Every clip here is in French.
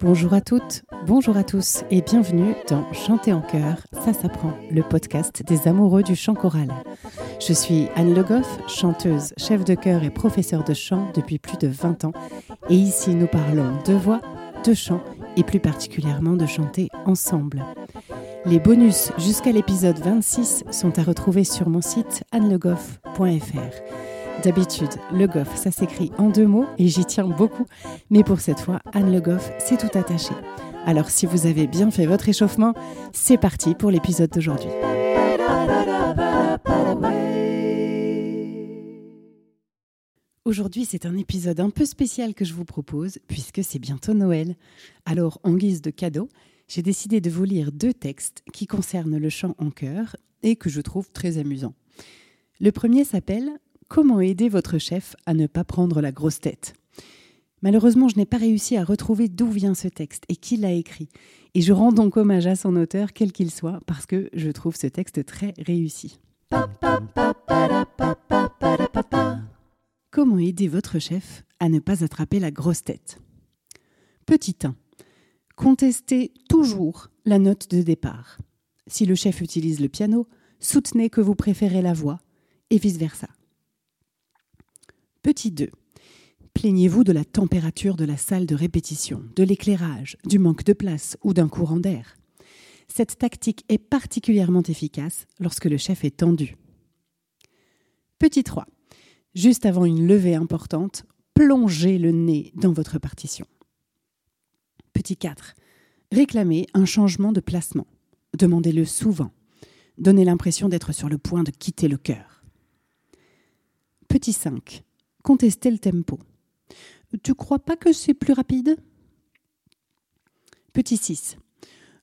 Bonjour à toutes, bonjour à tous et bienvenue dans Chanter en chœur, ça s'apprend, le podcast des amoureux du chant choral. Je suis Anne Le Goff, chanteuse, chef de chœur et professeure de chant depuis plus de 20 ans et ici nous parlons de voix, de chant et plus particulièrement de chanter ensemble. Les bonus jusqu'à l'épisode 26 sont à retrouver sur mon site annelegoff.fr. D'habitude, Le Goff, ça s'écrit en deux mots et j'y tiens beaucoup, mais pour cette fois, Anne Le Goff, c'est tout attaché. Alors si vous avez bien fait votre échauffement, c'est parti pour l'épisode d'aujourd'hui. Aujourd'hui, c'est un épisode un peu spécial que je vous propose puisque c'est bientôt Noël. Alors, en guise de cadeau, j'ai décidé de vous lire deux textes qui concernent le chant en chœur et que je trouve très amusants. Le premier s'appelle Comment aider votre chef à ne pas prendre la grosse tête? Malheureusement, je n'ai pas réussi à retrouver d'où vient ce texte et qui l'a écrit. Et je rends donc hommage à son auteur, quel qu'il soit, parce que je trouve ce texte très réussi. Comment aider votre chef à ne pas attraper la grosse tête? Petit 1. Contestez toujours la note de départ. Si le chef utilise le piano, soutenez que vous préférez la voix et vice-versa. Petit 2. Plaignez-vous de la température de la salle de répétition, de l'éclairage, du manque de place ou d'un courant d'air. Cette tactique est particulièrement efficace lorsque le chef est tendu. Petit 3 juste avant une levée importante, plongez le nez dans votre partition. Petit 4. Réclamez un changement de placement. Demandez-le souvent. Donnez l'impression d'être sur le point de quitter le cœur. Petit 5. Contestez le tempo. Tu crois pas que c'est plus rapide? Petit 6.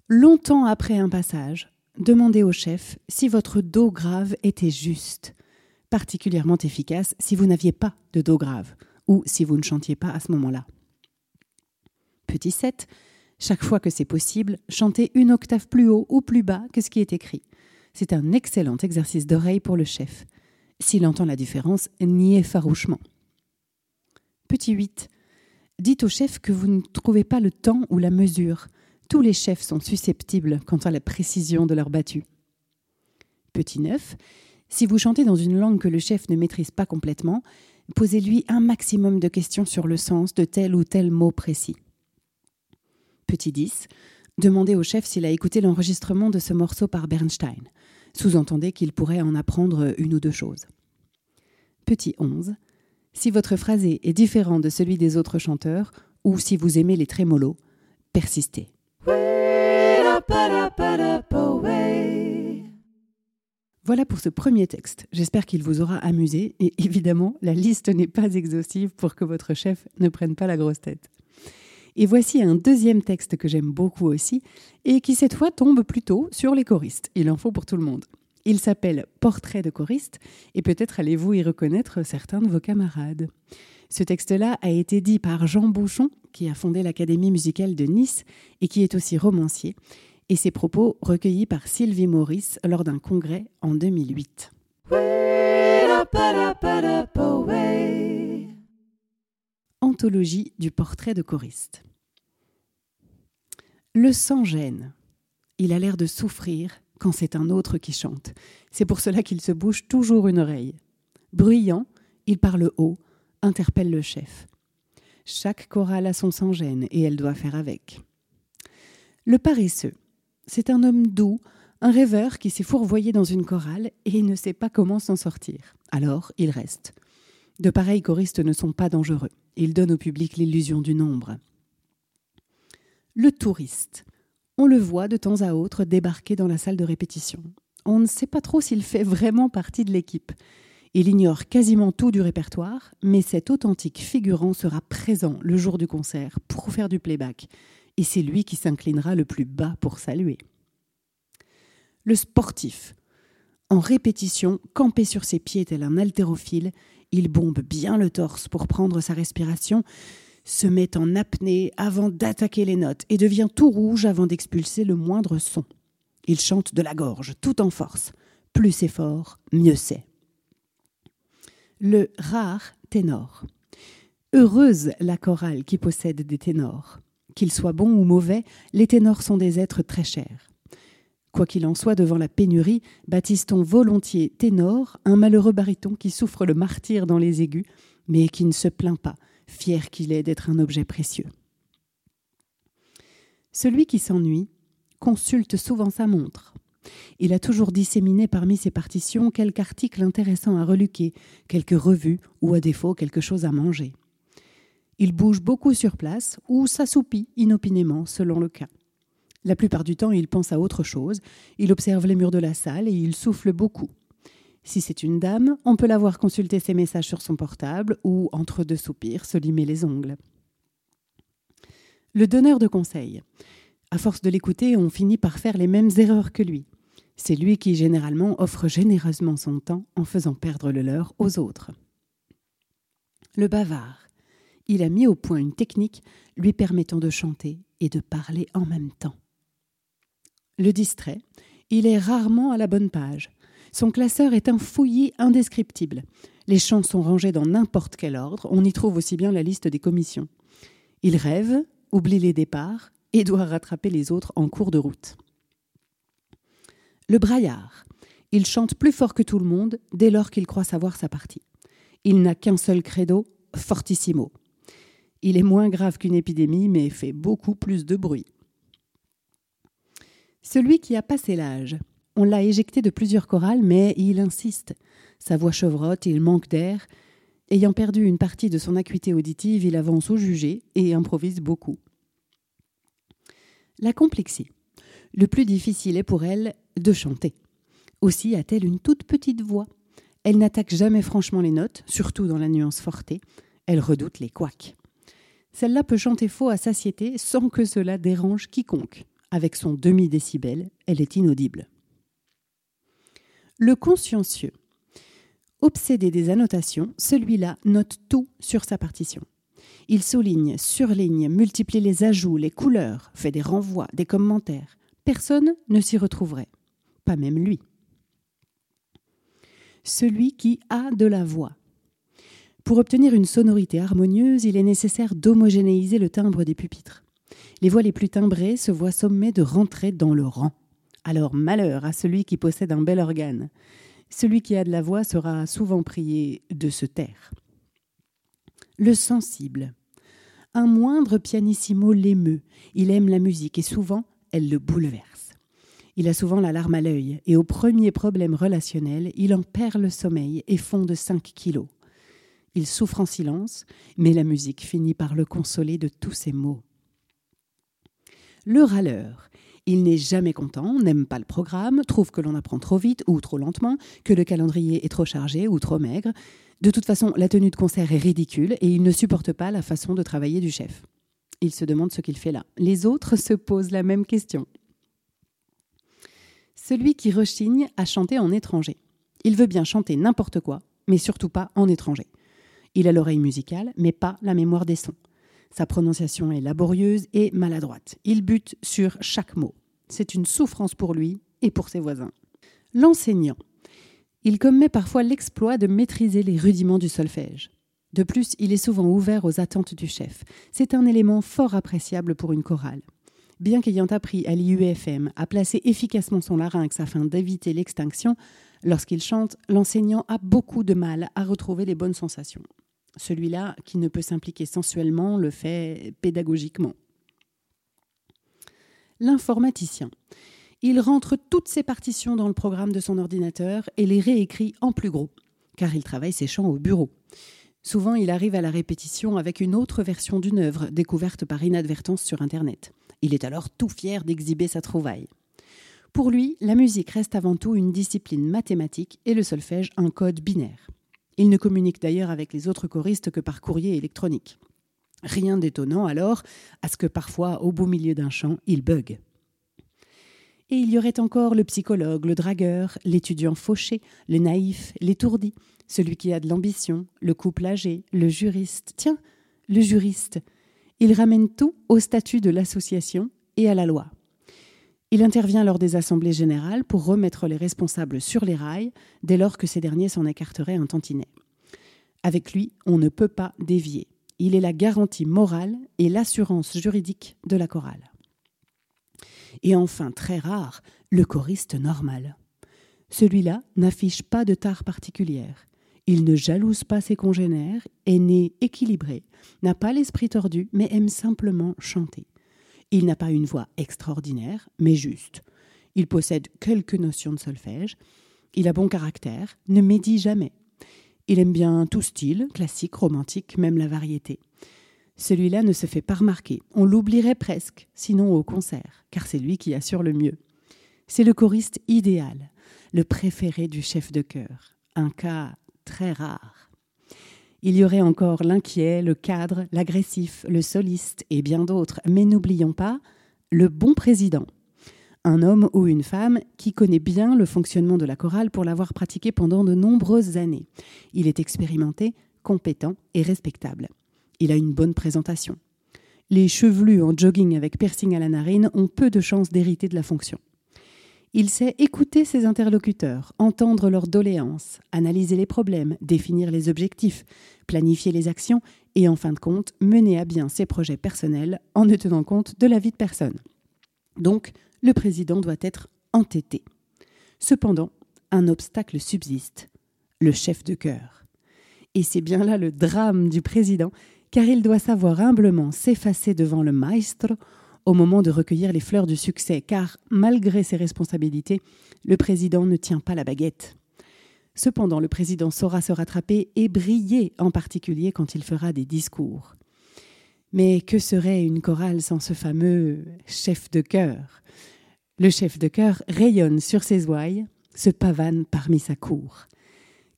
Longtemps après un passage, demandez au chef si votre do grave était juste particulièrement efficace si vous n'aviez pas de dos grave ou si vous ne chantiez pas à ce moment-là. Petit 7. Chaque fois que c'est possible, chantez une octave plus haut ou plus bas que ce qui est écrit. C'est un excellent exercice d'oreille pour le chef. S'il entend la différence, niez farouchement. Petit 8. Dites au chef que vous ne trouvez pas le temps ou la mesure. Tous les chefs sont susceptibles quant à la précision de leur battu. Petit 9. Si vous chantez dans une langue que le chef ne maîtrise pas complètement, posez-lui un maximum de questions sur le sens de tel ou tel mot précis. Petit 10. Demandez au chef s'il a écouté l'enregistrement de ce morceau par Bernstein. Sous-entendez qu'il pourrait en apprendre une ou deux choses. Petit 11. Si votre phrasé est différent de celui des autres chanteurs, ou si vous aimez les trémolos, persistez. Voilà pour ce premier texte. J'espère qu'il vous aura amusé et évidemment, la liste n'est pas exhaustive pour que votre chef ne prenne pas la grosse tête. Et voici un deuxième texte que j'aime beaucoup aussi et qui cette fois tombe plutôt sur les choristes. Il en faut pour tout le monde. Il s'appelle Portrait de choriste et peut-être allez-vous y reconnaître certains de vos camarades. Ce texte-là a été dit par Jean Bouchon, qui a fondé l'Académie musicale de Nice et qui est aussi romancier et ses propos recueillis par Sylvie Maurice lors d'un congrès en 2008. Anthologie du portrait de choriste. Le sang gêne. Il a l'air de souffrir quand c'est un autre qui chante. C'est pour cela qu'il se bouge toujours une oreille. Bruyant, il parle haut, interpelle le chef. Chaque chorale a son sang gêne et elle doit faire avec. Le paresseux. C'est un homme doux, un rêveur qui s'est fourvoyé dans une chorale et ne sait pas comment s'en sortir. Alors, il reste. De pareils choristes ne sont pas dangereux. Ils donnent au public l'illusion du nombre. Le touriste. On le voit de temps à autre débarquer dans la salle de répétition. On ne sait pas trop s'il fait vraiment partie de l'équipe. Il ignore quasiment tout du répertoire, mais cet authentique figurant sera présent le jour du concert pour faire du playback et c'est lui qui s'inclinera le plus bas pour saluer. Le sportif. En répétition, campé sur ses pieds tel un haltérophile, il bombe bien le torse pour prendre sa respiration, se met en apnée avant d'attaquer les notes et devient tout rouge avant d'expulser le moindre son. Il chante de la gorge, tout en force. Plus c'est fort, mieux c'est. Le rare ténor. Heureuse la chorale qui possède des ténors. Qu'ils soient bons ou mauvais, les ténors sont des êtres très chers. Quoi qu'il en soit, devant la pénurie, baptise-t-on volontiers ténor un malheureux baryton qui souffre le martyr dans les aigus, mais qui ne se plaint pas, fier qu'il est d'être un objet précieux. Celui qui s'ennuie consulte souvent sa montre. Il a toujours disséminé parmi ses partitions quelque article intéressant à reluquer, quelque revue ou à défaut quelque chose à manger. Il bouge beaucoup sur place ou s'assoupit inopinément selon le cas. La plupart du temps, il pense à autre chose, il observe les murs de la salle et il souffle beaucoup. Si c'est une dame, on peut la voir consulter ses messages sur son portable ou, entre deux soupirs, se limer les ongles. Le donneur de conseils. À force de l'écouter, on finit par faire les mêmes erreurs que lui. C'est lui qui, généralement, offre généreusement son temps en faisant perdre le leur aux autres. Le bavard. Il a mis au point une technique lui permettant de chanter et de parler en même temps le distrait. Il est rarement à la bonne page. Son classeur est un fouillis indescriptible. Les chants sont rangés dans n'importe quel ordre, on y trouve aussi bien la liste des commissions. Il rêve, oublie les départs et doit rattraper les autres en cours de route. Le braillard. Il chante plus fort que tout le monde dès lors qu'il croit savoir sa partie. Il n'a qu'un seul credo, fortissimo. Il est moins grave qu'une épidémie, mais fait beaucoup plus de bruit. Celui qui a passé l'âge. On l'a éjecté de plusieurs chorales, mais il insiste. Sa voix chevrotte, il manque d'air. Ayant perdu une partie de son acuité auditive, il avance au jugé et improvise beaucoup. La complexie. Le plus difficile est pour elle de chanter. Aussi a-t-elle une toute petite voix. Elle n'attaque jamais franchement les notes, surtout dans la nuance fortée. Elle redoute les couacs. Celle-là peut chanter faux à satiété sans que cela dérange quiconque. Avec son demi-décibel, elle est inaudible. Le consciencieux. Obsédé des annotations, celui-là note tout sur sa partition. Il souligne, surligne, multiplie les ajouts, les couleurs, fait des renvois, des commentaires. Personne ne s'y retrouverait, pas même lui. Celui qui a de la voix. Pour obtenir une sonorité harmonieuse, il est nécessaire d'homogénéiser le timbre des pupitres. Les voix les plus timbrées se voient sommées de rentrer dans le rang. Alors malheur à celui qui possède un bel organe. Celui qui a de la voix sera souvent prié de se taire. Le sensible. Un moindre pianissimo l'émeut. Il aime la musique et souvent elle le bouleverse. Il a souvent la larme à l'œil et au premier problème relationnel, il en perd le sommeil et fond de 5 kilos. Il souffre en silence, mais la musique finit par le consoler de tous ses maux le râleur. Il n'est jamais content, n'aime pas le programme, trouve que l'on apprend trop vite ou trop lentement, que le calendrier est trop chargé ou trop maigre. De toute façon, la tenue de concert est ridicule et il ne supporte pas la façon de travailler du chef. Il se demande ce qu'il fait là. Les autres se posent la même question. Celui qui rechigne à chanter en étranger. Il veut bien chanter n'importe quoi, mais surtout pas en étranger. Il a l'oreille musicale, mais pas la mémoire des sons. Sa prononciation est laborieuse et maladroite. Il bute sur chaque mot. C'est une souffrance pour lui et pour ses voisins. L'enseignant. Il commet parfois l'exploit de maîtriser les rudiments du solfège. De plus, il est souvent ouvert aux attentes du chef. C'est un élément fort appréciable pour une chorale. Bien qu'ayant appris à l'IUFM à placer efficacement son larynx afin d'éviter l'extinction, lorsqu'il chante, l'enseignant a beaucoup de mal à retrouver les bonnes sensations. Celui-là, qui ne peut s'impliquer sensuellement, le fait pédagogiquement. L'informaticien. Il rentre toutes ses partitions dans le programme de son ordinateur et les réécrit en plus gros, car il travaille ses chants au bureau. Souvent, il arrive à la répétition avec une autre version d'une œuvre, découverte par inadvertance sur Internet. Il est alors tout fier d'exhiber sa trouvaille. Pour lui, la musique reste avant tout une discipline mathématique et le solfège un code binaire. Il ne communique d'ailleurs avec les autres choristes que par courrier électronique. Rien d'étonnant alors à ce que parfois, au beau milieu d'un chant, il bug. Et il y aurait encore le psychologue, le dragueur, l'étudiant fauché, le naïf, l'étourdi, celui qui a de l'ambition, le couple âgé, le juriste. Tiens, le juriste. Il ramène tout au statut de l'association et à la loi. Il intervient lors des assemblées générales pour remettre les responsables sur les rails dès lors que ces derniers s'en écarteraient un tantinet. Avec lui, on ne peut pas dévier. Il est la garantie morale et l'assurance juridique de la chorale. Et enfin, très rare, le choriste normal. Celui-là n'affiche pas de tare particulière. Il ne jalouse pas ses congénères, est né équilibré, n'a pas l'esprit tordu, mais aime simplement chanter. Il n'a pas une voix extraordinaire, mais juste. Il possède quelques notions de solfège. Il a bon caractère, ne médit jamais. Il aime bien tout style, classique, romantique, même la variété. Celui-là ne se fait pas remarquer. On l'oublierait presque, sinon au concert, car c'est lui qui assure le mieux. C'est le choriste idéal, le préféré du chef de chœur. Un cas très rare. Il y aurait encore l'inquiet, le cadre, l'agressif, le soliste et bien d'autres, mais n'oublions pas le bon président. Un homme ou une femme qui connaît bien le fonctionnement de la chorale pour l'avoir pratiqué pendant de nombreuses années. Il est expérimenté, compétent et respectable. Il a une bonne présentation. Les chevelus en jogging avec piercing à la narine ont peu de chances d'hériter de la fonction. Il sait écouter ses interlocuteurs, entendre leurs doléances, analyser les problèmes, définir les objectifs, planifier les actions et en fin de compte mener à bien ses projets personnels en ne tenant compte de la vie de personne. Donc, le président doit être entêté. Cependant, un obstacle subsiste, le chef de cœur. Et c'est bien là le drame du président, car il doit savoir humblement s'effacer devant le maestro au moment de recueillir les fleurs du succès, car, malgré ses responsabilités, le président ne tient pas la baguette. Cependant, le président saura se rattraper et briller, en particulier quand il fera des discours. Mais que serait une chorale sans ce fameux chef de chœur? Le chef de chœur rayonne sur ses ouailles, se pavane parmi sa cour.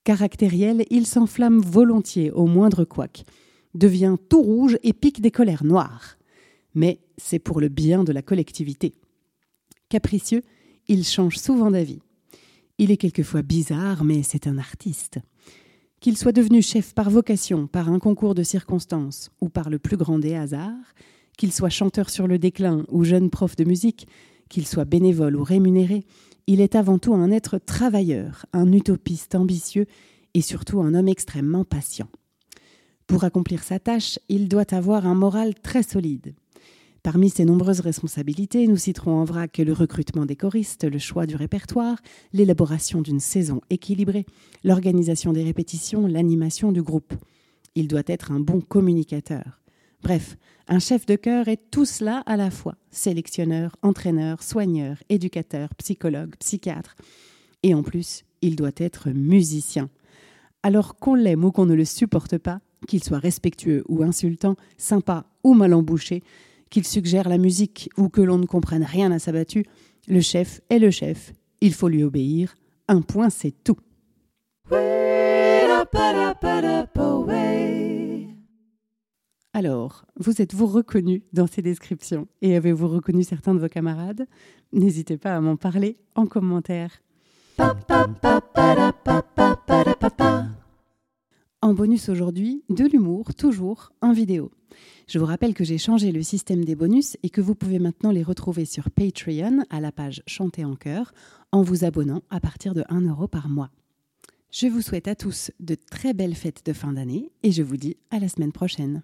Caractériel, il s'enflamme volontiers au moindre couac, devient tout rouge et pique des colères noires mais c'est pour le bien de la collectivité. Capricieux, il change souvent d'avis. Il est quelquefois bizarre, mais c'est un artiste. Qu'il soit devenu chef par vocation, par un concours de circonstances ou par le plus grand des hasards, qu'il soit chanteur sur le déclin ou jeune prof de musique, qu'il soit bénévole ou rémunéré, il est avant tout un être travailleur, un utopiste ambitieux et surtout un homme extrêmement patient. Pour accomplir sa tâche, il doit avoir un moral très solide. Parmi ses nombreuses responsabilités, nous citerons en vrac le recrutement des choristes, le choix du répertoire, l'élaboration d'une saison équilibrée, l'organisation des répétitions, l'animation du groupe. Il doit être un bon communicateur. Bref, un chef de chœur est tout cela à la fois sélectionneur, entraîneur, soigneur, éducateur, psychologue, psychiatre. Et en plus, il doit être musicien. Alors qu'on l'aime ou qu'on ne le supporte pas, qu'il soit respectueux ou insultant, sympa ou mal embouché, qu'il suggère la musique ou que l'on ne comprenne rien à sa battue, le chef est le chef, il faut lui obéir, un point c'est tout. Alors, vous êtes-vous reconnu dans ces descriptions? Et avez-vous reconnu certains de vos camarades? N'hésitez pas à m'en parler en commentaire. En bonus aujourd'hui, de l'humour, toujours en vidéo. Je vous rappelle que j'ai changé le système des bonus et que vous pouvez maintenant les retrouver sur Patreon à la page Chanter en chœur en vous abonnant à partir de 1 euro par mois. Je vous souhaite à tous de très belles fêtes de fin d'année et je vous dis à la semaine prochaine.